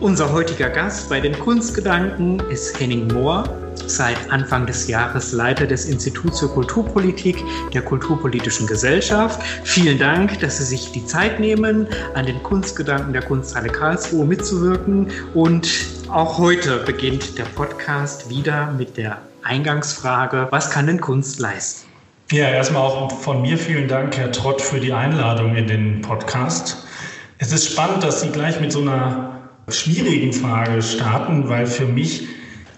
Unser heutiger Gast bei den Kunstgedanken ist Henning Mohr, seit Anfang des Jahres Leiter des Instituts für Kulturpolitik der Kulturpolitischen Gesellschaft. Vielen Dank, dass Sie sich die Zeit nehmen, an den Kunstgedanken der Kunsthalle Karlsruhe mitzuwirken. Und auch heute beginnt der Podcast wieder mit der Eingangsfrage, was kann denn Kunst leisten? Ja, erstmal auch von mir vielen Dank, Herr Trott, für die Einladung in den Podcast. Es ist spannend, dass Sie gleich mit so einer schwierigen Frage starten, weil für mich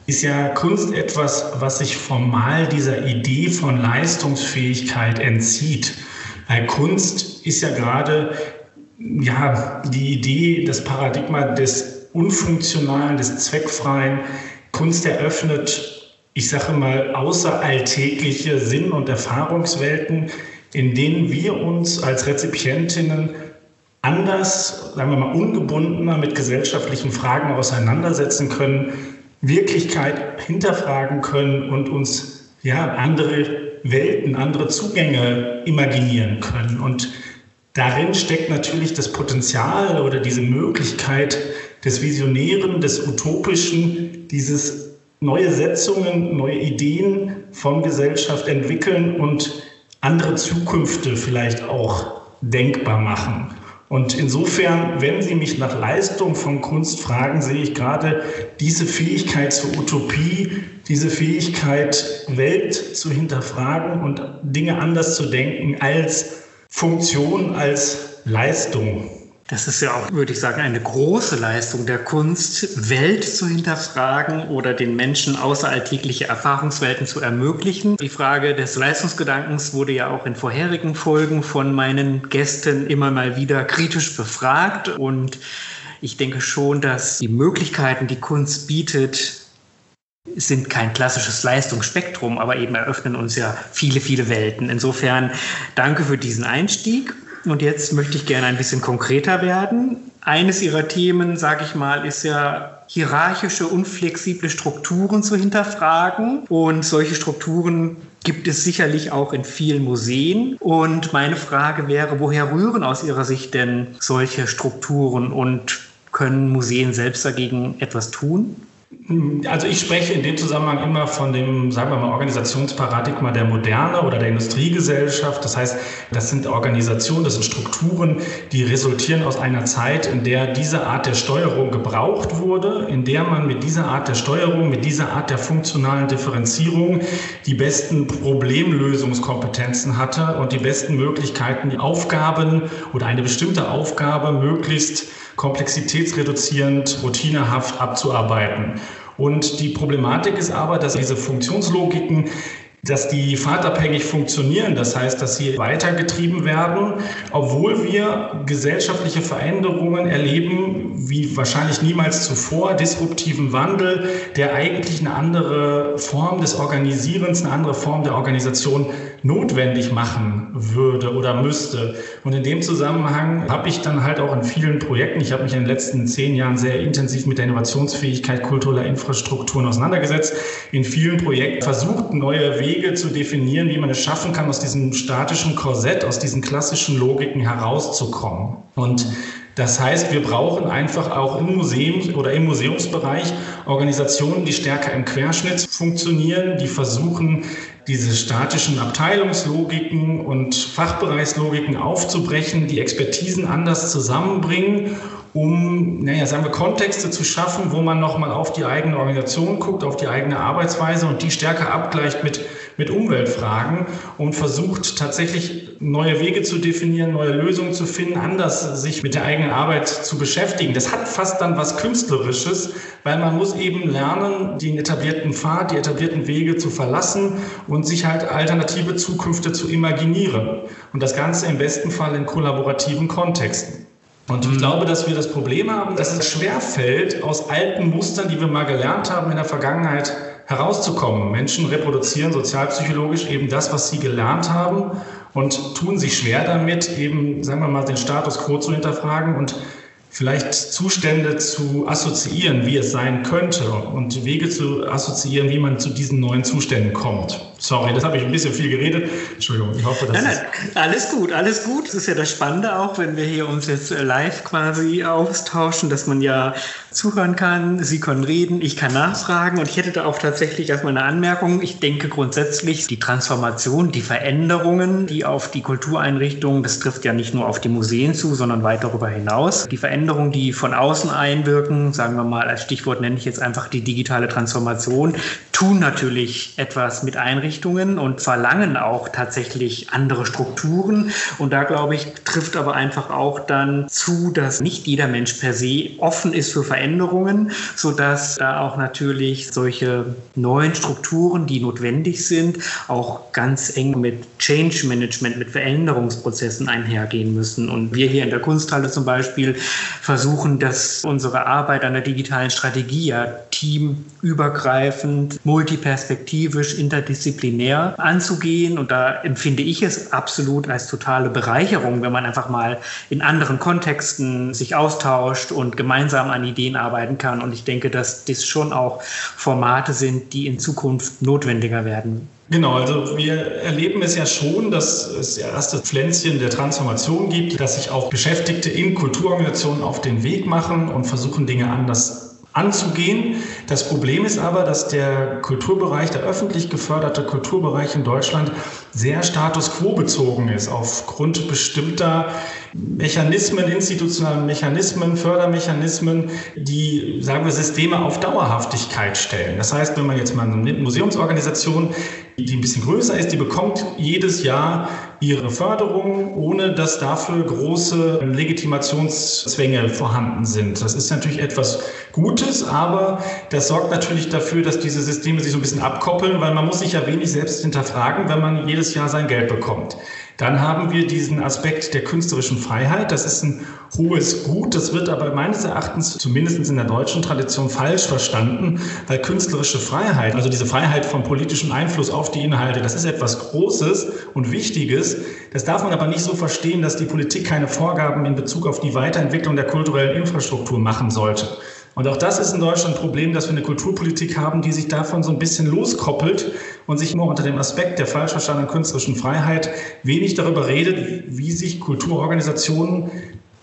ist ja Kunst etwas, was sich formal dieser Idee von Leistungsfähigkeit entzieht. Weil Kunst ist ja gerade ja, die Idee, das Paradigma des Unfunktionalen, des Zweckfreien. Kunst eröffnet, ich sage mal, außeralltägliche Sinn- und Erfahrungswelten, in denen wir uns als Rezipientinnen anders, sagen wir mal, ungebundener mit gesellschaftlichen Fragen auseinandersetzen können, Wirklichkeit hinterfragen können und uns ja andere Welten, andere Zugänge imaginieren können. Und darin steckt natürlich das Potenzial oder diese Möglichkeit des Visionären, des Utopischen, dieses neue Setzungen, neue Ideen von Gesellschaft entwickeln und andere Zukünfte vielleicht auch denkbar machen. Und insofern, wenn Sie mich nach Leistung von Kunst fragen, sehe ich gerade diese Fähigkeit zur Utopie, diese Fähigkeit, Welt zu hinterfragen und Dinge anders zu denken als Funktion, als Leistung. Das ist ja auch, würde ich sagen, eine große Leistung der Kunst, Welt zu hinterfragen oder den Menschen außeralltägliche Erfahrungswelten zu ermöglichen. Die Frage des Leistungsgedankens wurde ja auch in vorherigen Folgen von meinen Gästen immer mal wieder kritisch befragt. Und ich denke schon, dass die Möglichkeiten, die Kunst bietet, sind kein klassisches Leistungsspektrum, aber eben eröffnen uns ja viele, viele Welten. Insofern danke für diesen Einstieg. Und jetzt möchte ich gerne ein bisschen konkreter werden. Eines Ihrer Themen, sage ich mal, ist ja hierarchische, unflexible Strukturen zu hinterfragen. Und solche Strukturen gibt es sicherlich auch in vielen Museen. Und meine Frage wäre, woher rühren aus Ihrer Sicht denn solche Strukturen und können Museen selbst dagegen etwas tun? Also ich spreche in dem Zusammenhang immer von dem, sagen wir mal, Organisationsparadigma der Moderne oder der Industriegesellschaft. Das heißt, das sind Organisationen, das sind Strukturen, die resultieren aus einer Zeit, in der diese Art der Steuerung gebraucht wurde, in der man mit dieser Art der Steuerung, mit dieser Art der funktionalen Differenzierung die besten Problemlösungskompetenzen hatte und die besten Möglichkeiten, die Aufgaben oder eine bestimmte Aufgabe möglichst komplexitätsreduzierend, routinehaft abzuarbeiten. Und die Problematik ist aber, dass diese Funktionslogiken dass die fahrtabhängig funktionieren. Das heißt, dass sie weitergetrieben werden, obwohl wir gesellschaftliche Veränderungen erleben, wie wahrscheinlich niemals zuvor, disruptiven Wandel, der eigentlich eine andere Form des Organisierens, eine andere Form der Organisation notwendig machen würde oder müsste. Und in dem Zusammenhang habe ich dann halt auch in vielen Projekten, ich habe mich in den letzten zehn Jahren sehr intensiv mit der Innovationsfähigkeit kultureller Infrastrukturen auseinandergesetzt, in vielen Projekten versucht, neue Wege Wege zu definieren, wie man es schaffen kann, aus diesem statischen Korsett, aus diesen klassischen Logiken herauszukommen. Und das heißt, wir brauchen einfach auch im Museum oder im Museumsbereich Organisationen, die stärker im Querschnitt funktionieren, die versuchen, diese statischen Abteilungslogiken und Fachbereichslogiken aufzubrechen, die Expertisen anders zusammenbringen um, naja, sagen wir, Kontexte zu schaffen, wo man nochmal auf die eigene Organisation guckt, auf die eigene Arbeitsweise und die stärker abgleicht mit, mit Umweltfragen und versucht tatsächlich neue Wege zu definieren, neue Lösungen zu finden, anders sich mit der eigenen Arbeit zu beschäftigen. Das hat fast dann was Künstlerisches, weil man muss eben lernen, den etablierten Pfad, die etablierten Wege zu verlassen und sich halt alternative Zukünfte zu imaginieren. Und das Ganze im besten Fall in kollaborativen Kontexten. Und ich glaube, dass wir das Problem haben, dass es schwerfällt, aus alten Mustern, die wir mal gelernt haben in der Vergangenheit, herauszukommen. Menschen reproduzieren sozialpsychologisch eben das, was sie gelernt haben und tun sich schwer damit, eben, sagen wir mal, den Status quo zu hinterfragen und vielleicht Zustände zu assoziieren, wie es sein könnte und Wege zu assoziieren, wie man zu diesen neuen Zuständen kommt. Sorry, das habe ich ein bisschen viel geredet. Entschuldigung, ich hoffe, dass. Nein, nein, alles gut, alles gut. Das ist ja das Spannende auch, wenn wir hier uns jetzt live quasi austauschen, dass man ja zuhören kann. Sie können reden, ich kann nachfragen. Und ich hätte da auch tatsächlich erstmal eine Anmerkung. Ich denke grundsätzlich, die Transformation, die Veränderungen, die auf die Kultureinrichtungen, das trifft ja nicht nur auf die Museen zu, sondern weit darüber hinaus. Die Veränderungen, die von außen einwirken, sagen wir mal, als Stichwort nenne ich jetzt einfach die digitale Transformation, tun natürlich etwas mit Einrichtungen und verlangen auch tatsächlich andere Strukturen. Und da, glaube ich, trifft aber einfach auch dann zu, dass nicht jeder Mensch per se offen ist für Veränderungen, sodass da auch natürlich solche neuen Strukturen, die notwendig sind, auch ganz eng mit Change Management, mit Veränderungsprozessen einhergehen müssen. Und wir hier in der Kunsthalle zum Beispiel versuchen, dass unsere Arbeit an der digitalen Strategie ja teamübergreifend, multiperspektivisch, interdisziplinär disziplinär anzugehen. Und da empfinde ich es absolut als totale Bereicherung, wenn man einfach mal in anderen Kontexten sich austauscht und gemeinsam an Ideen arbeiten kann. Und ich denke, dass das schon auch Formate sind, die in Zukunft notwendiger werden. Genau, also wir erleben es ja schon, dass es erste Pflänzchen der Transformation gibt, dass sich auch Beschäftigte in Kulturorganisationen auf den Weg machen und versuchen, Dinge anders anzugehen. Das Problem ist aber, dass der Kulturbereich, der öffentlich geförderte Kulturbereich in Deutschland sehr status quo bezogen ist, aufgrund bestimmter Mechanismen, institutionalen Mechanismen, Fördermechanismen, die, sagen wir, Systeme auf Dauerhaftigkeit stellen. Das heißt, wenn man jetzt mal eine Museumsorganisation, die ein bisschen größer ist, die bekommt jedes Jahr ihre Förderung, ohne dass dafür große Legitimationszwänge vorhanden sind. Das ist natürlich etwas Gutes, aber das sorgt natürlich dafür, dass diese Systeme sich so ein bisschen abkoppeln, weil man muss sich ja wenig selbst hinterfragen, wenn man jedes Jahr sein Geld bekommt. Dann haben wir diesen Aspekt der künstlerischen Freiheit. Das ist ein hohes Gut. Das wird aber meines Erachtens, zumindest in der deutschen Tradition, falsch verstanden, weil künstlerische Freiheit, also diese Freiheit vom politischen Einfluss auf die Inhalte, das ist etwas Großes und Wichtiges. Das darf man aber nicht so verstehen, dass die Politik keine Vorgaben in Bezug auf die Weiterentwicklung der kulturellen Infrastruktur machen sollte. Und auch das ist in Deutschland ein Problem, dass wir eine Kulturpolitik haben, die sich davon so ein bisschen loskoppelt und sich nur unter dem Aspekt der falsch verstandenen künstlerischen Freiheit wenig darüber redet, wie sich Kulturorganisationen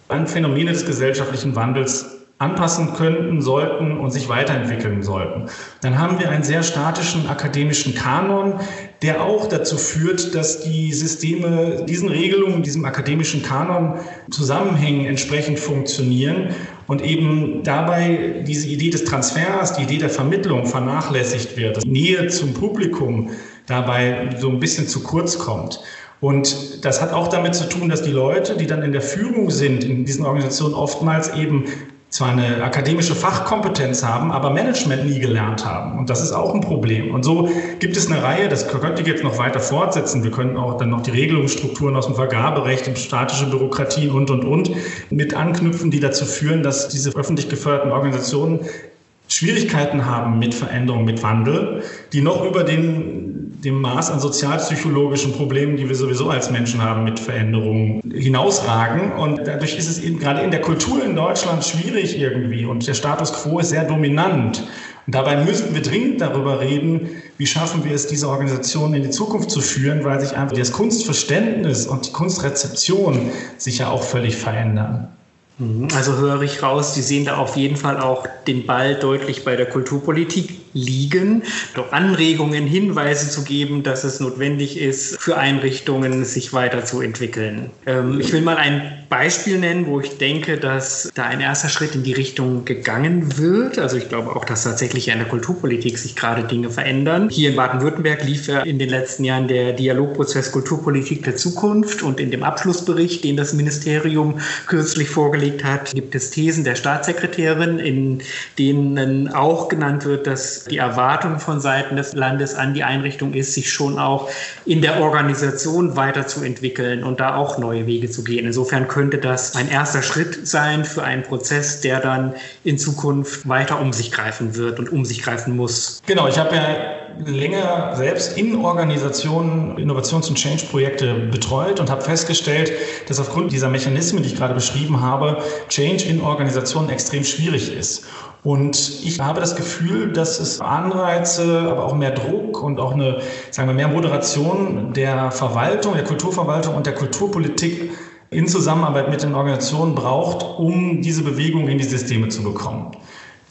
an Phänomene des gesellschaftlichen Wandels anpassen könnten, sollten und sich weiterentwickeln sollten. Dann haben wir einen sehr statischen akademischen Kanon, der auch dazu führt, dass die Systeme diesen Regelungen, diesem akademischen Kanon Zusammenhängen entsprechend funktionieren und eben dabei diese Idee des Transfers, die Idee der Vermittlung vernachlässigt wird, dass Nähe zum Publikum dabei so ein bisschen zu kurz kommt. Und das hat auch damit zu tun, dass die Leute, die dann in der Führung sind in diesen Organisationen, oftmals eben zwar eine akademische Fachkompetenz haben, aber Management nie gelernt haben. Und das ist auch ein Problem. Und so gibt es eine Reihe, das könnte ich jetzt noch weiter fortsetzen. Wir können auch dann noch die Regelungsstrukturen aus dem Vergaberecht und statische Bürokratien und, und, und mit anknüpfen, die dazu führen, dass diese öffentlich geförderten Organisationen Schwierigkeiten haben mit Veränderung, mit Wandel, die noch über den, dem Maß an sozialpsychologischen Problemen, die wir sowieso als Menschen haben mit Veränderungen, hinausragen. Und dadurch ist es eben gerade in der Kultur in Deutschland schwierig irgendwie. Und der Status quo ist sehr dominant. Und dabei müssten wir dringend darüber reden, wie schaffen wir es, diese Organisationen in die Zukunft zu führen, weil sich einfach das Kunstverständnis und die Kunstrezeption sich ja auch völlig verändern. Mhm. Also höre ich raus, Sie sehen da auf jeden Fall auch den Ball deutlich bei der Kulturpolitik liegen, doch Anregungen, Hinweise zu geben, dass es notwendig ist, für Einrichtungen sich weiterzuentwickeln. Ähm, ich will mal ein Beispiel nennen, wo ich denke, dass da ein erster Schritt in die Richtung gegangen wird. Also ich glaube auch, dass tatsächlich in der Kulturpolitik sich gerade Dinge verändern. Hier in Baden-Württemberg lief ja in den letzten Jahren der Dialogprozess Kulturpolitik der Zukunft und in dem Abschlussbericht, den das Ministerium kürzlich vorgelegt dargelegt hat, gibt es Thesen der Staatssekretärin, in denen auch genannt wird, dass die Erwartung von Seiten des Landes an die Einrichtung ist, sich schon auch in der Organisation weiterzuentwickeln und da auch neue Wege zu gehen. Insofern könnte das ein erster Schritt sein für einen Prozess, der dann in Zukunft weiter um sich greifen wird und um sich greifen muss. Genau, ich habe ja länger selbst in Organisationen Innovations- und Change-Projekte betreut und habe festgestellt, dass aufgrund dieser Mechanismen, die ich gerade beschrieben habe, Change in Organisationen extrem schwierig ist. Und ich habe das Gefühl, dass es Anreize, aber auch mehr Druck und auch eine, sagen wir, mehr Moderation der Verwaltung, der Kulturverwaltung und der Kulturpolitik in Zusammenarbeit mit den Organisationen braucht, um diese Bewegung in die Systeme zu bekommen.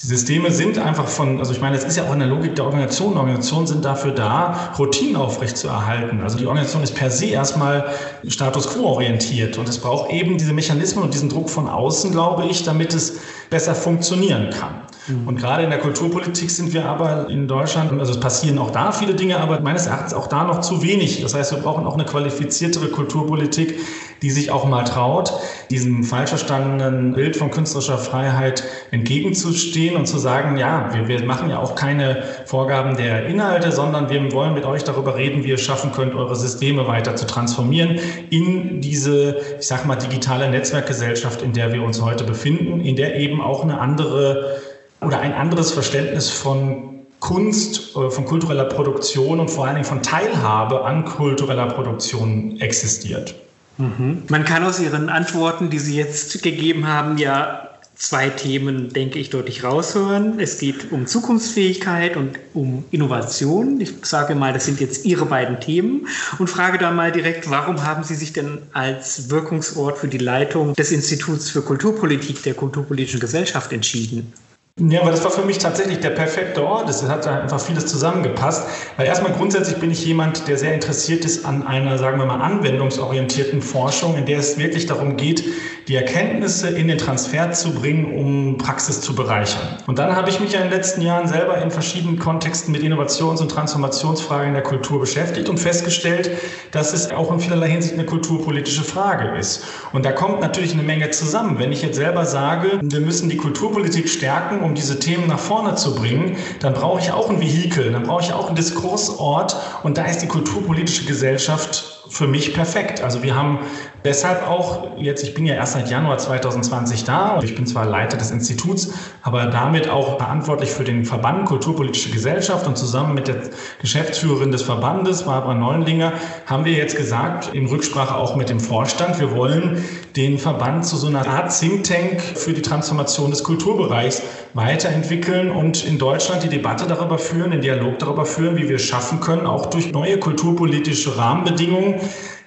Die Systeme sind einfach von, also ich meine, das ist ja auch in der Logik der Organisation. Organisationen sind dafür da, Routinen aufrechtzuerhalten. Also die Organisation ist per se erstmal Status quo orientiert und es braucht eben diese Mechanismen und diesen Druck von außen, glaube ich, damit es besser funktionieren kann. Mhm. Und gerade in der Kulturpolitik sind wir aber in Deutschland, also es passieren auch da viele Dinge, aber meines Erachtens auch da noch zu wenig. Das heißt, wir brauchen auch eine qualifiziertere Kulturpolitik, die sich auch mal traut, diesem falsch verstandenen Bild von künstlerischer Freiheit entgegenzustehen und zu sagen, ja, wir, wir machen ja auch keine Vorgaben der Inhalte, sondern wir wollen mit euch darüber reden, wie ihr es schaffen könnt, eure Systeme weiter zu transformieren in diese, ich sag mal, digitale Netzwerkgesellschaft, in der wir uns heute befinden, in der eben auch eine andere oder ein anderes Verständnis von Kunst, äh, von kultureller Produktion und vor allen Dingen von Teilhabe an kultureller Produktion existiert. Mhm. Man kann aus Ihren Antworten, die Sie jetzt gegeben haben, ja zwei Themen, denke ich, deutlich raushören. Es geht um Zukunftsfähigkeit und um Innovation. Ich sage mal, das sind jetzt Ihre beiden Themen und frage da mal direkt, warum haben Sie sich denn als Wirkungsort für die Leitung des Instituts für Kulturpolitik der Kulturpolitischen Gesellschaft entschieden? Ja, aber das war für mich tatsächlich der perfekte Ort. Es hat einfach vieles zusammengepasst. Weil erstmal grundsätzlich bin ich jemand, der sehr interessiert ist an einer, sagen wir mal, anwendungsorientierten Forschung, in der es wirklich darum geht, die Erkenntnisse in den Transfer zu bringen, um Praxis zu bereichern. Und dann habe ich mich ja in den letzten Jahren selber in verschiedenen Kontexten mit Innovations- und Transformationsfragen in der Kultur beschäftigt und festgestellt, dass es auch in vielerlei Hinsicht eine kulturpolitische Frage ist. Und da kommt natürlich eine Menge zusammen. Wenn ich jetzt selber sage, wir müssen die Kulturpolitik stärken, um diese Themen nach vorne zu bringen, dann brauche ich auch ein Vehikel, dann brauche ich auch einen Diskursort und da ist die kulturpolitische Gesellschaft für mich perfekt. Also wir haben deshalb auch jetzt, ich bin ja erst seit Januar 2020 da und ich bin zwar Leiter des Instituts, aber damit auch verantwortlich für den Verband Kulturpolitische Gesellschaft und zusammen mit der Geschäftsführerin des Verbandes, Barbara Neuenlinger, haben wir jetzt gesagt, in Rücksprache auch mit dem Vorstand, wir wollen den Verband zu so einer Art Think Tank für die Transformation des Kulturbereichs weiterentwickeln und in Deutschland die Debatte darüber führen, den Dialog darüber führen, wie wir es schaffen können, auch durch neue kulturpolitische Rahmenbedingungen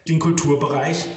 den Kulturbereich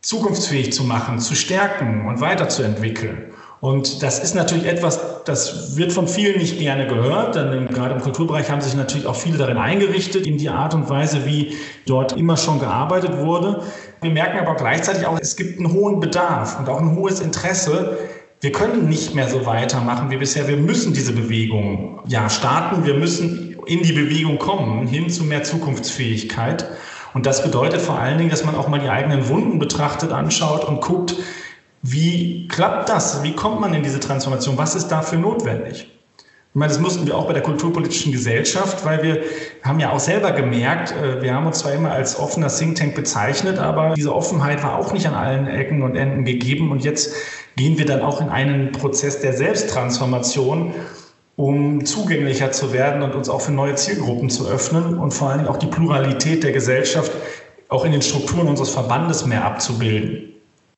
zukunftsfähig zu machen, zu stärken und weiterzuentwickeln. Und das ist natürlich etwas, das wird von vielen nicht gerne gehört, denn gerade im Kulturbereich haben sich natürlich auch viele darin eingerichtet, in die Art und Weise, wie dort immer schon gearbeitet wurde. Wir merken aber gleichzeitig auch, es gibt einen hohen Bedarf und auch ein hohes Interesse. Wir können nicht mehr so weitermachen wie bisher. Wir müssen diese Bewegung ja starten. Wir müssen in die Bewegung kommen, hin zu mehr Zukunftsfähigkeit. Und das bedeutet vor allen Dingen, dass man auch mal die eigenen Wunden betrachtet, anschaut und guckt, wie klappt das? Wie kommt man in diese Transformation? Was ist dafür notwendig? Ich meine, das mussten wir auch bei der kulturpolitischen Gesellschaft, weil wir haben ja auch selber gemerkt, äh, wir haben uns zwar immer als offener Think Tank bezeichnet, aber diese Offenheit war auch nicht an allen Ecken und Enden gegeben. Und jetzt gehen wir dann auch in einen Prozess der Selbsttransformation um zugänglicher zu werden und uns auch für neue Zielgruppen zu öffnen und vor allen Dingen auch die Pluralität der Gesellschaft auch in den Strukturen unseres Verbandes mehr abzubilden.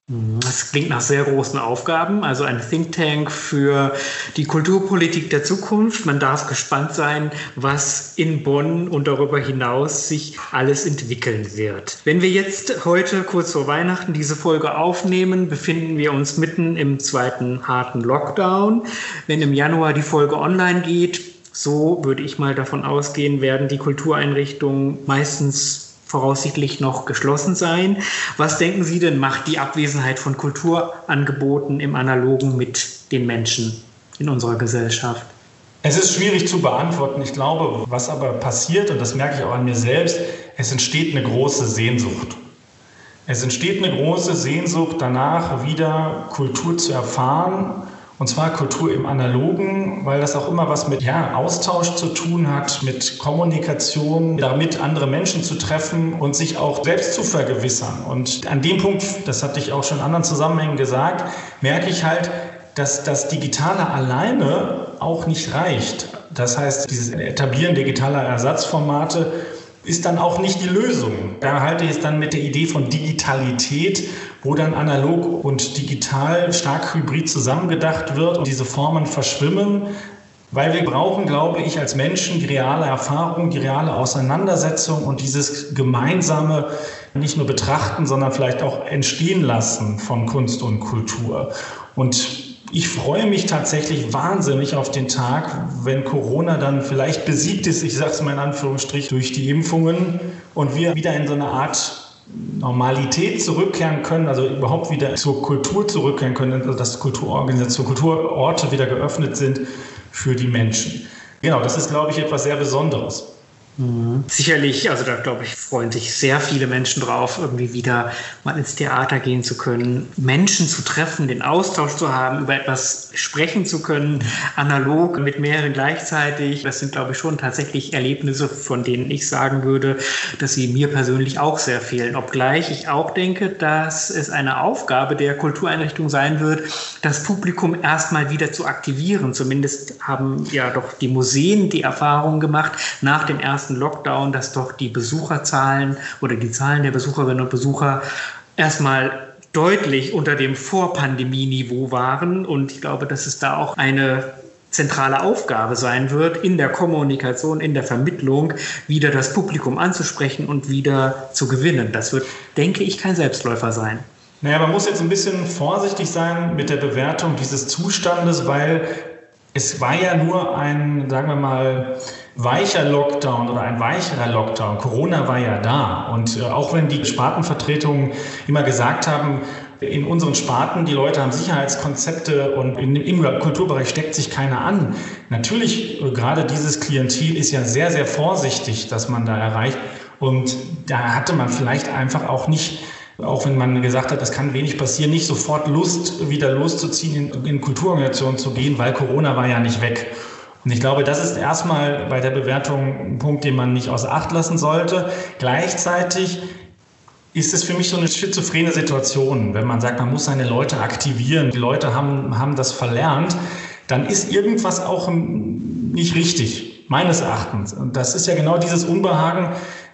Das klingt nach sehr großen Aufgaben, also ein Think Tank für die Kulturpolitik der Zukunft. Man darf gespannt sein, was in Bonn und darüber hinaus sich alles entwickeln wird. Wenn wir jetzt heute kurz vor Weihnachten diese Folge aufnehmen, befinden wir uns mitten im zweiten harten Lockdown. Wenn im Januar die Folge online geht, so würde ich mal davon ausgehen, werden die Kultureinrichtungen meistens voraussichtlich noch geschlossen sein. Was denken Sie denn, macht die Abwesenheit von Kulturangeboten im Analogen mit den Menschen in unserer Gesellschaft? Es ist schwierig zu beantworten. Ich glaube, was aber passiert, und das merke ich auch an mir selbst, es entsteht eine große Sehnsucht. Es entsteht eine große Sehnsucht danach, wieder Kultur zu erfahren. Und zwar Kultur im Analogen, weil das auch immer was mit ja, Austausch zu tun hat, mit Kommunikation, damit andere Menschen zu treffen und sich auch selbst zu vergewissern. Und an dem Punkt, das hatte ich auch schon in anderen Zusammenhängen gesagt, merke ich halt, dass das Digitale alleine auch nicht reicht. Das heißt, dieses Etablieren digitaler Ersatzformate ist dann auch nicht die Lösung. Da halte ich es dann mit der Idee von Digitalität, wo dann analog und digital stark hybrid zusammengedacht wird und diese Formen verschwimmen. Weil wir brauchen, glaube ich, als Menschen die reale Erfahrung, die reale Auseinandersetzung und dieses gemeinsame nicht nur betrachten, sondern vielleicht auch entstehen lassen von Kunst und Kultur. Und ich freue mich tatsächlich wahnsinnig auf den Tag, wenn Corona dann vielleicht besiegt ist, ich sage es mal in Anführungsstrich, durch die Impfungen und wir wieder in so eine Art Normalität zurückkehren können, also überhaupt wieder zur Kultur zurückkehren können, also dass Kulturorganisationen, Kulturorte wieder geöffnet sind für die Menschen. Genau, das ist, glaube ich, etwas sehr Besonderes. Mhm. Sicherlich, also da glaube ich, freuen sich sehr viele Menschen drauf, irgendwie wieder mal ins Theater gehen zu können, Menschen zu treffen, den Austausch zu haben, über etwas sprechen zu können, analog mit mehreren gleichzeitig. Das sind, glaube ich, schon tatsächlich Erlebnisse, von denen ich sagen würde, dass sie mir persönlich auch sehr fehlen. Obgleich ich auch denke, dass es eine Aufgabe der Kultureinrichtung sein wird, das Publikum erstmal wieder zu aktivieren. Zumindest haben ja doch die Museen die Erfahrung gemacht nach dem ersten ersten Lockdown, dass doch die Besucherzahlen oder die Zahlen der Besucherinnen und Besucher erstmal deutlich unter dem Vorpandemie-Niveau waren. Und ich glaube, dass es da auch eine zentrale Aufgabe sein wird, in der Kommunikation, in der Vermittlung wieder das Publikum anzusprechen und wieder zu gewinnen. Das wird, denke ich, kein Selbstläufer sein. Naja, man muss jetzt ein bisschen vorsichtig sein mit der Bewertung dieses Zustandes, weil es war ja nur ein, sagen wir mal, weicher Lockdown oder ein weicherer Lockdown. Corona war ja da. Und äh, auch wenn die Spartenvertretungen immer gesagt haben, in unseren Sparten, die Leute haben Sicherheitskonzepte und im Kulturbereich steckt sich keiner an. Natürlich, äh, gerade dieses Klientel ist ja sehr, sehr vorsichtig, dass man da erreicht. Und da hatte man vielleicht einfach auch nicht auch wenn man gesagt hat, es kann wenig passieren, nicht sofort Lust, wieder loszuziehen, in, in Kulturorganisationen zu gehen, weil Corona war ja nicht weg. Und ich glaube, das ist erstmal bei der Bewertung ein Punkt, den man nicht außer Acht lassen sollte. Gleichzeitig ist es für mich so eine schizophrene Situation, wenn man sagt, man muss seine Leute aktivieren, die Leute haben, haben das verlernt, dann ist irgendwas auch nicht richtig, meines Erachtens. Und das ist ja genau dieses Unbehagen,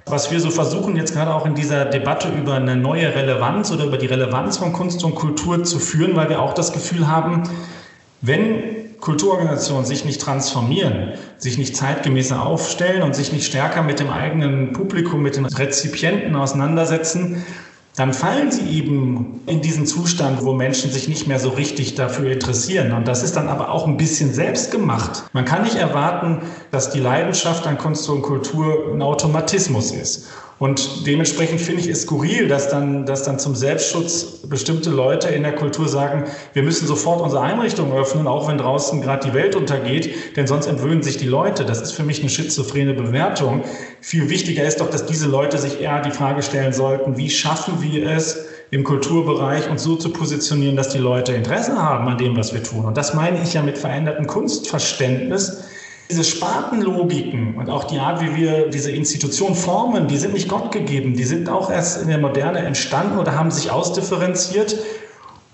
was wir so versuchen, jetzt gerade auch in dieser Debatte über eine neue Relevanz oder über die Relevanz von Kunst und Kultur zu führen, weil wir auch das Gefühl haben, wenn Kulturorganisationen sich nicht transformieren, sich nicht zeitgemäßer aufstellen und sich nicht stärker mit dem eigenen Publikum, mit den Rezipienten auseinandersetzen, dann fallen sie eben in diesen Zustand, wo Menschen sich nicht mehr so richtig dafür interessieren. Und das ist dann aber auch ein bisschen selbst gemacht. Man kann nicht erwarten, dass die Leidenschaft an Kunst und Kultur ein Automatismus ist. Und dementsprechend finde ich es skurril, dass dann, dass dann zum Selbstschutz bestimmte Leute in der Kultur sagen, wir müssen sofort unsere Einrichtungen öffnen, auch wenn draußen gerade die Welt untergeht, denn sonst entwöhnen sich die Leute. Das ist für mich eine schizophrene Bewertung. Viel wichtiger ist doch, dass diese Leute sich eher die Frage stellen sollten, wie schaffen wir es, im Kulturbereich uns so zu positionieren, dass die Leute Interesse haben an dem, was wir tun. Und das meine ich ja mit verändertem Kunstverständnis diese Spartenlogiken und auch die Art, wie wir diese Institution formen, die sind nicht Gott gegeben. Die sind auch erst in der Moderne entstanden oder haben sich ausdifferenziert.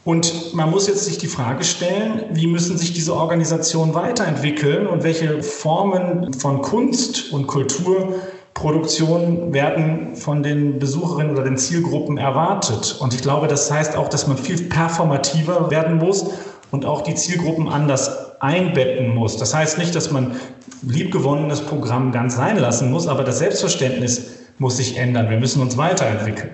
Und man muss jetzt sich die Frage stellen, wie müssen sich diese Organisationen weiterentwickeln und welche Formen von Kunst und Kulturproduktion werden von den Besucherinnen oder den Zielgruppen erwartet. Und ich glaube, das heißt auch, dass man viel performativer werden muss und auch die Zielgruppen anders einbetten muss. Das heißt nicht, dass man liebgewonnenes Programm ganz sein lassen muss, aber das Selbstverständnis muss sich ändern. Wir müssen uns weiterentwickeln.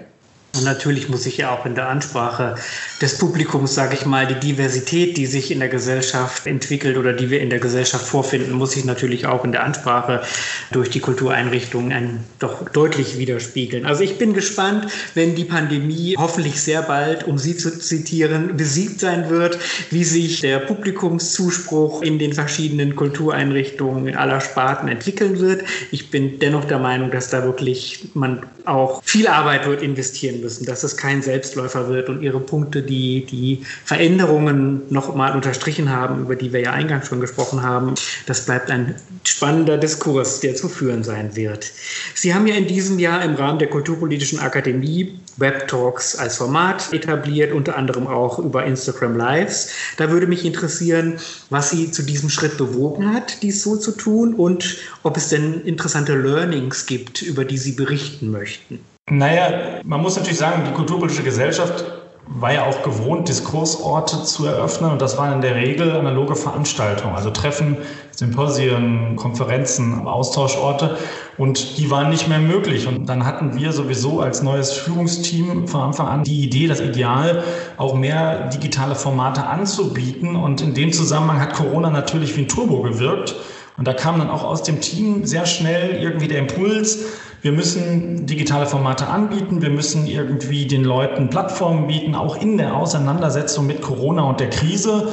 Und natürlich muss ich ja auch in der Ansprache des Publikums, sage ich mal, die Diversität, die sich in der Gesellschaft entwickelt oder die wir in der Gesellschaft vorfinden, muss sich natürlich auch in der Ansprache durch die Kultureinrichtungen ein, doch deutlich widerspiegeln. Also ich bin gespannt, wenn die Pandemie hoffentlich sehr bald, um Sie zu zitieren, besiegt sein wird, wie sich der Publikumszuspruch in den verschiedenen Kultureinrichtungen aller Sparten entwickeln wird. Ich bin dennoch der Meinung, dass da wirklich man auch viel Arbeit wird investieren müssen, dass es kein Selbstläufer wird und Ihre Punkte, die die Veränderungen noch mal unterstrichen haben, über die wir ja eingangs schon gesprochen haben, das bleibt ein spannender Diskurs, der zu führen sein wird. Sie haben ja in diesem Jahr im Rahmen der Kulturpolitischen Akademie Web Talks als Format etabliert, unter anderem auch über Instagram Lives. Da würde mich interessieren, was Sie zu diesem Schritt bewogen hat, dies so zu tun und ob es denn interessante Learnings gibt, über die Sie berichten möchten. Naja, man muss natürlich sagen, die kulturpolitische Gesellschaft war ja auch gewohnt, Diskursorte zu eröffnen und das waren in der Regel analoge Veranstaltungen, also Treffen, Symposien, Konferenzen, Austauschorte und die waren nicht mehr möglich. Und dann hatten wir sowieso als neues Führungsteam von Anfang an die Idee, das Ideal, auch mehr digitale Formate anzubieten und in dem Zusammenhang hat Corona natürlich wie ein Turbo gewirkt. Und da kam dann auch aus dem Team sehr schnell irgendwie der Impuls, wir müssen digitale Formate anbieten, wir müssen irgendwie den Leuten Plattformen bieten, auch in der Auseinandersetzung mit Corona und der Krise.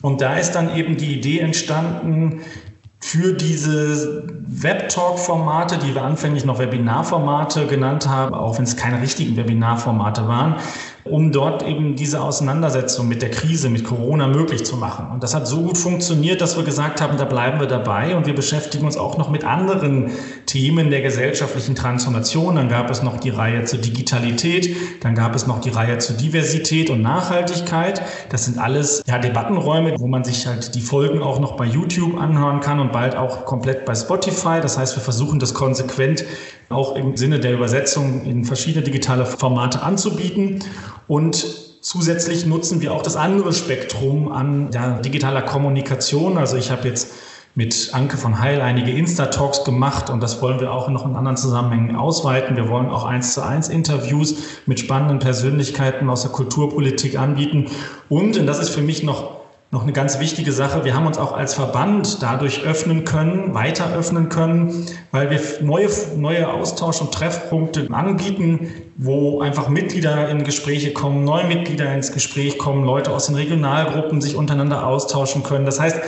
Und da ist dann eben die Idee entstanden, für diese Web-Talk-Formate, die wir anfänglich noch Webinarformate genannt haben, auch wenn es keine richtigen Webinarformate waren, um dort eben diese Auseinandersetzung mit der Krise, mit Corona möglich zu machen. Und das hat so gut funktioniert, dass wir gesagt haben, da bleiben wir dabei und wir beschäftigen uns auch noch mit anderen Themen der gesellschaftlichen Transformation. Dann gab es noch die Reihe zur Digitalität, dann gab es noch die Reihe zur Diversität und Nachhaltigkeit. Das sind alles ja, Debattenräume, wo man sich halt die Folgen auch noch bei YouTube anhören kann und bald auch komplett bei Spotify. Das heißt, wir versuchen das konsequent auch im Sinne der Übersetzung in verschiedene digitale Formate anzubieten. Und zusätzlich nutzen wir auch das andere Spektrum an ja, digitaler Kommunikation. Also ich habe jetzt mit Anke von Heil einige Insta-Talks gemacht und das wollen wir auch noch in anderen Zusammenhängen ausweiten. Wir wollen auch eins zu eins Interviews mit spannenden Persönlichkeiten aus der Kulturpolitik anbieten. Und, und das ist für mich noch noch eine ganz wichtige Sache. Wir haben uns auch als Verband dadurch öffnen können, weiter öffnen können, weil wir neue, neue Austausch- und Treffpunkte anbieten, wo einfach Mitglieder in Gespräche kommen, neue Mitglieder ins Gespräch kommen, Leute aus den Regionalgruppen sich untereinander austauschen können. Das heißt,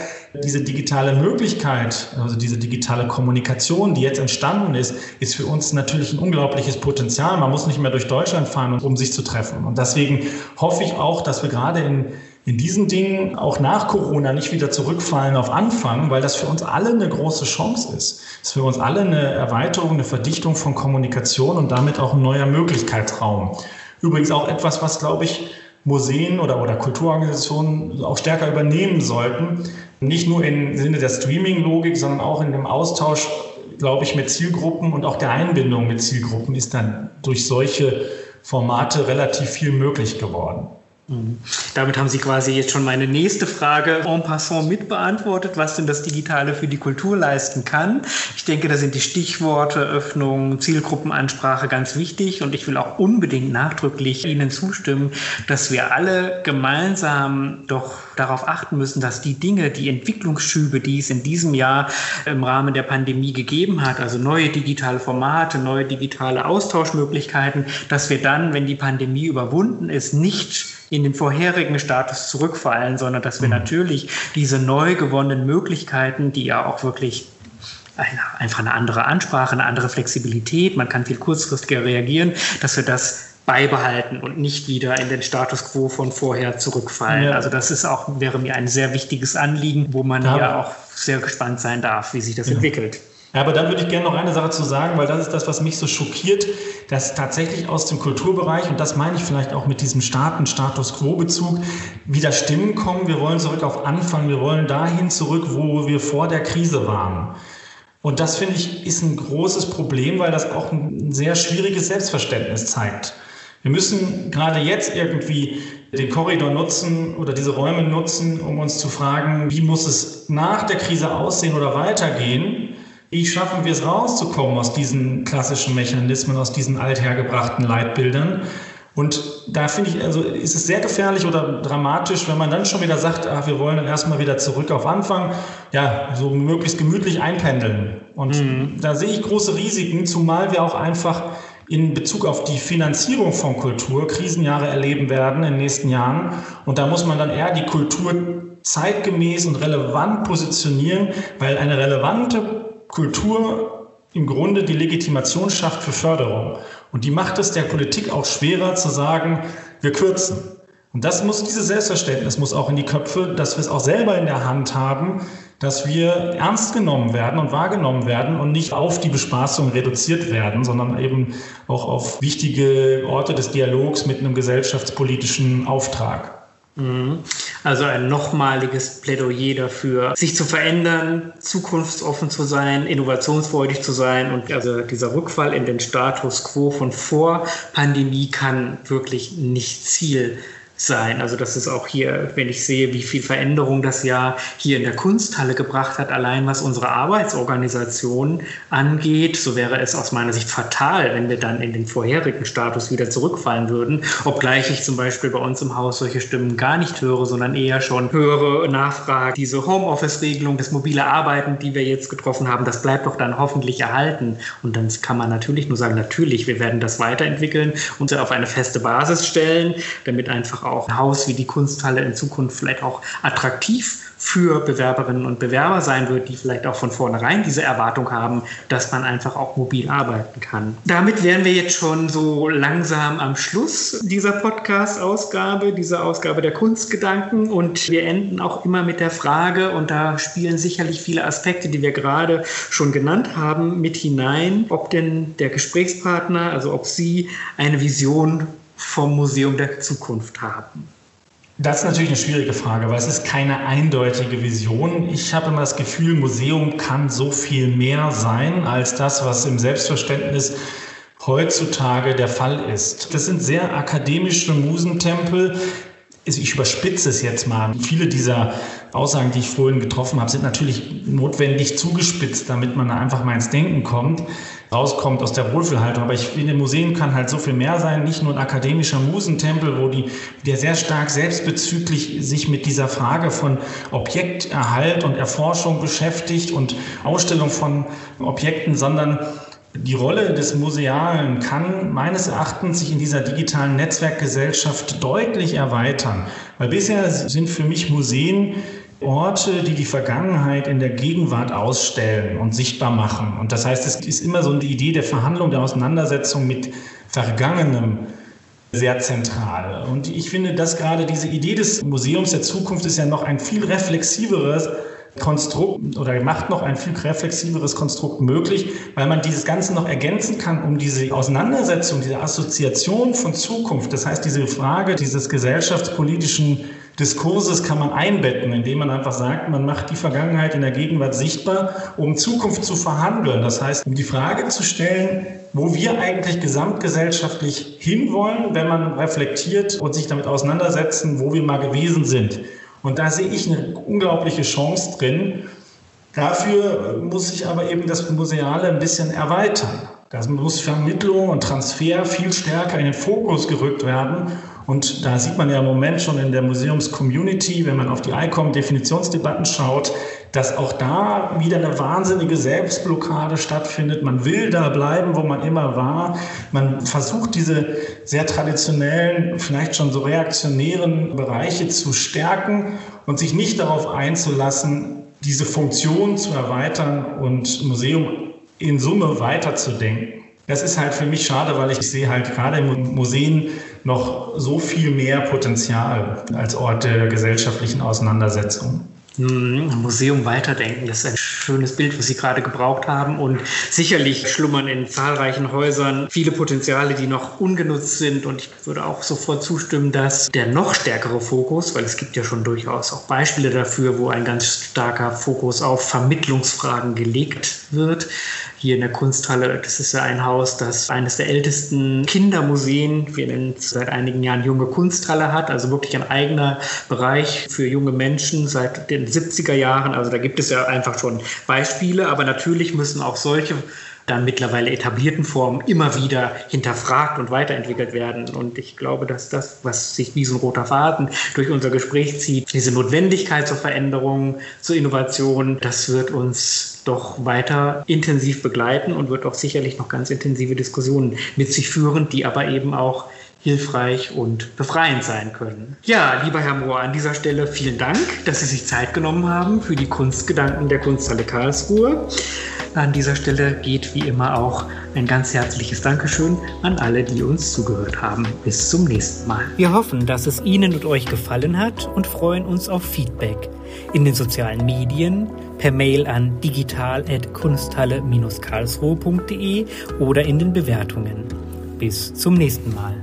diese digitale Möglichkeit, also diese digitale Kommunikation, die jetzt entstanden ist, ist für uns natürlich ein unglaubliches Potenzial. Man muss nicht mehr durch Deutschland fahren, um sich zu treffen. Und deswegen hoffe ich auch, dass wir gerade in in diesen Dingen auch nach Corona nicht wieder zurückfallen auf Anfang, weil das für uns alle eine große Chance ist. Es ist für uns alle eine Erweiterung, eine Verdichtung von Kommunikation und damit auch ein neuer Möglichkeitsraum. Übrigens auch etwas, was, glaube ich, Museen oder, oder Kulturorganisationen auch stärker übernehmen sollten. Nicht nur im Sinne der Streaming-Logik, sondern auch in dem Austausch, glaube ich, mit Zielgruppen und auch der Einbindung mit Zielgruppen ist dann durch solche Formate relativ viel möglich geworden. Mhm. Damit haben Sie quasi jetzt schon meine nächste Frage en passant mitbeantwortet, was denn das Digitale für die Kultur leisten kann. Ich denke, da sind die Stichworte Öffnung, Zielgruppenansprache ganz wichtig und ich will auch unbedingt nachdrücklich Ihnen zustimmen, dass wir alle gemeinsam doch darauf achten müssen, dass die Dinge, die Entwicklungsschübe, die es in diesem Jahr im Rahmen der Pandemie gegeben hat, also neue digitale Formate, neue digitale Austauschmöglichkeiten, dass wir dann, wenn die Pandemie überwunden ist, nicht in den vorherigen Status zurückfallen, sondern dass wir mhm. natürlich diese neu gewonnenen Möglichkeiten, die ja auch wirklich eine, einfach eine andere Ansprache, eine andere Flexibilität, man kann viel kurzfristiger reagieren, dass wir das beibehalten und nicht wieder in den Status quo von vorher zurückfallen. Ja. Also das ist auch, wäre mir ein sehr wichtiges Anliegen, wo man ja, ja auch sehr gespannt sein darf, wie sich das ja. entwickelt. Aber da würde ich gerne noch eine Sache zu sagen, weil das ist das, was mich so schockiert, dass tatsächlich aus dem Kulturbereich, und das meine ich vielleicht auch mit diesem Staaten-Status Quo-Bezug, wieder Stimmen kommen. Wir wollen zurück auf Anfang, wir wollen dahin zurück, wo wir vor der Krise waren. Und das finde ich ist ein großes Problem, weil das auch ein sehr schwieriges Selbstverständnis zeigt. Wir müssen gerade jetzt irgendwie den Korridor nutzen oder diese Räume nutzen, um uns zu fragen, wie muss es nach der Krise aussehen oder weitergehen? Wie schaffen wir es rauszukommen aus diesen klassischen Mechanismen, aus diesen althergebrachten Leitbildern? Und da finde ich, also ist es sehr gefährlich oder dramatisch, wenn man dann schon wieder sagt, ach, wir wollen dann erstmal wieder zurück auf Anfang, ja, so möglichst gemütlich einpendeln. Und mhm. da sehe ich große Risiken, zumal wir auch einfach in Bezug auf die Finanzierung von Kultur Krisenjahre erleben werden in den nächsten Jahren. Und da muss man dann eher die Kultur zeitgemäß und relevant positionieren, weil eine relevante Kultur im Grunde die Legitimation schafft für Förderung. Und die macht es der Politik auch schwerer zu sagen, wir kürzen. Und das muss, dieses Selbstverständnis muss auch in die Köpfe, dass wir es auch selber in der Hand haben, dass wir ernst genommen werden und wahrgenommen werden und nicht auf die Bespaßung reduziert werden, sondern eben auch auf wichtige Orte des Dialogs mit einem gesellschaftspolitischen Auftrag. Mhm. Also ein nochmaliges Plädoyer dafür, sich zu verändern, zukunftsoffen zu sein, innovationsfreudig zu sein. Und also dieser Rückfall in den Status quo von vor Pandemie kann wirklich nicht Ziel sein. Also das ist auch hier, wenn ich sehe, wie viel Veränderung das Jahr hier in der Kunsthalle gebracht hat, allein was unsere Arbeitsorganisation angeht, so wäre es aus meiner Sicht fatal, wenn wir dann in den vorherigen Status wieder zurückfallen würden. Obgleich ich zum Beispiel bei uns im Haus solche Stimmen gar nicht höre, sondern eher schon höre, nachfrage, diese Homeoffice-Regelung, das mobile Arbeiten, die wir jetzt getroffen haben, das bleibt doch dann hoffentlich erhalten. Und dann kann man natürlich nur sagen, natürlich, wir werden das weiterentwickeln und auf eine feste Basis stellen, damit einfach auch ein Haus wie die Kunsthalle in Zukunft vielleicht auch attraktiv für Bewerberinnen und Bewerber sein wird, die vielleicht auch von vornherein diese Erwartung haben, dass man einfach auch mobil arbeiten kann. Damit wären wir jetzt schon so langsam am Schluss dieser Podcast-Ausgabe, dieser Ausgabe der Kunstgedanken und wir enden auch immer mit der Frage, und da spielen sicherlich viele Aspekte, die wir gerade schon genannt haben, mit hinein, ob denn der Gesprächspartner, also ob Sie eine Vision vom Museum der Zukunft haben? Das ist natürlich eine schwierige Frage, weil es ist keine eindeutige Vision. Ich habe immer das Gefühl, Museum kann so viel mehr sein als das, was im Selbstverständnis heutzutage der Fall ist. Das sind sehr akademische Musentempel. Ich überspitze es jetzt mal. Viele dieser Aussagen, die ich vorhin getroffen habe, sind natürlich notwendig zugespitzt, damit man einfach mal ins Denken kommt rauskommt aus der Wohlfühlhaltung. Aber ich finde, Museen kann halt so viel mehr sein, nicht nur ein akademischer Musentempel, wo die, der sehr stark selbstbezüglich sich mit dieser Frage von Objekterhalt und Erforschung beschäftigt und Ausstellung von Objekten, sondern die Rolle des Musealen kann meines Erachtens sich in dieser digitalen Netzwerkgesellschaft deutlich erweitern. Weil bisher sind für mich Museen Orte, die die Vergangenheit in der Gegenwart ausstellen und sichtbar machen. Und das heißt, es ist immer so die Idee der Verhandlung, der Auseinandersetzung mit Vergangenem sehr zentral. Und ich finde, dass gerade diese Idee des Museums der Zukunft ist ja noch ein viel reflexiveres Konstrukt oder macht noch ein viel reflexiveres Konstrukt möglich, weil man dieses Ganze noch ergänzen kann um diese Auseinandersetzung, diese Assoziation von Zukunft. Das heißt, diese Frage dieses gesellschaftspolitischen Diskurses kann man einbetten, indem man einfach sagt, man macht die Vergangenheit in der Gegenwart sichtbar, um Zukunft zu verhandeln. Das heißt, um die Frage zu stellen, wo wir eigentlich gesamtgesellschaftlich hinwollen, wenn man reflektiert und sich damit auseinandersetzen, wo wir mal gewesen sind. Und da sehe ich eine unglaubliche Chance drin. Dafür muss sich aber eben das Museale ein bisschen erweitern. Da muss Vermittlung und Transfer viel stärker in den Fokus gerückt werden. Und da sieht man ja im Moment schon in der Museums-Community, wenn man auf die ICOM-Definitionsdebatten schaut, dass auch da wieder eine wahnsinnige Selbstblockade stattfindet. Man will da bleiben, wo man immer war. Man versucht diese sehr traditionellen, vielleicht schon so reaktionären Bereiche zu stärken und sich nicht darauf einzulassen, diese Funktion zu erweitern und Museum in Summe weiterzudenken. Das ist halt für mich schade, weil ich sehe halt gerade in Museen noch so viel mehr Potenzial als Ort der gesellschaftlichen Auseinandersetzung. Museum weiterdenken, das ist ein schönes Bild, was Sie gerade gebraucht haben. Und sicherlich schlummern in zahlreichen Häusern viele Potenziale, die noch ungenutzt sind. Und ich würde auch sofort zustimmen, dass der noch stärkere Fokus, weil es gibt ja schon durchaus auch Beispiele dafür, wo ein ganz starker Fokus auf Vermittlungsfragen gelegt wird, hier in der Kunsthalle. Das ist ja ein Haus, das eines der ältesten Kindermuseen, wir nennen es seit einigen Jahren junge Kunsthalle hat, also wirklich ein eigener Bereich für junge Menschen seit den 70er Jahren. Also da gibt es ja einfach schon Beispiele, aber natürlich müssen auch solche dann mittlerweile etablierten Formen immer wieder hinterfragt und weiterentwickelt werden. Und ich glaube, dass das, was sich wie so ein roter Faden durch unser Gespräch zieht, diese Notwendigkeit zur Veränderung, zur Innovation, das wird uns doch weiter intensiv begleiten und wird auch sicherlich noch ganz intensive Diskussionen mit sich führen, die aber eben auch hilfreich und befreiend sein können. Ja, lieber Herr Mohr, an dieser Stelle vielen Dank, dass Sie sich Zeit genommen haben für die Kunstgedanken der Kunsthalle Karlsruhe. An dieser Stelle geht wie immer auch ein ganz herzliches Dankeschön an alle, die uns zugehört haben. Bis zum nächsten Mal. Wir hoffen, dass es Ihnen und euch gefallen hat und freuen uns auf Feedback in den sozialen Medien, per Mail an digital.kunsthalle-karlsruhe.de oder in den Bewertungen. Bis zum nächsten Mal.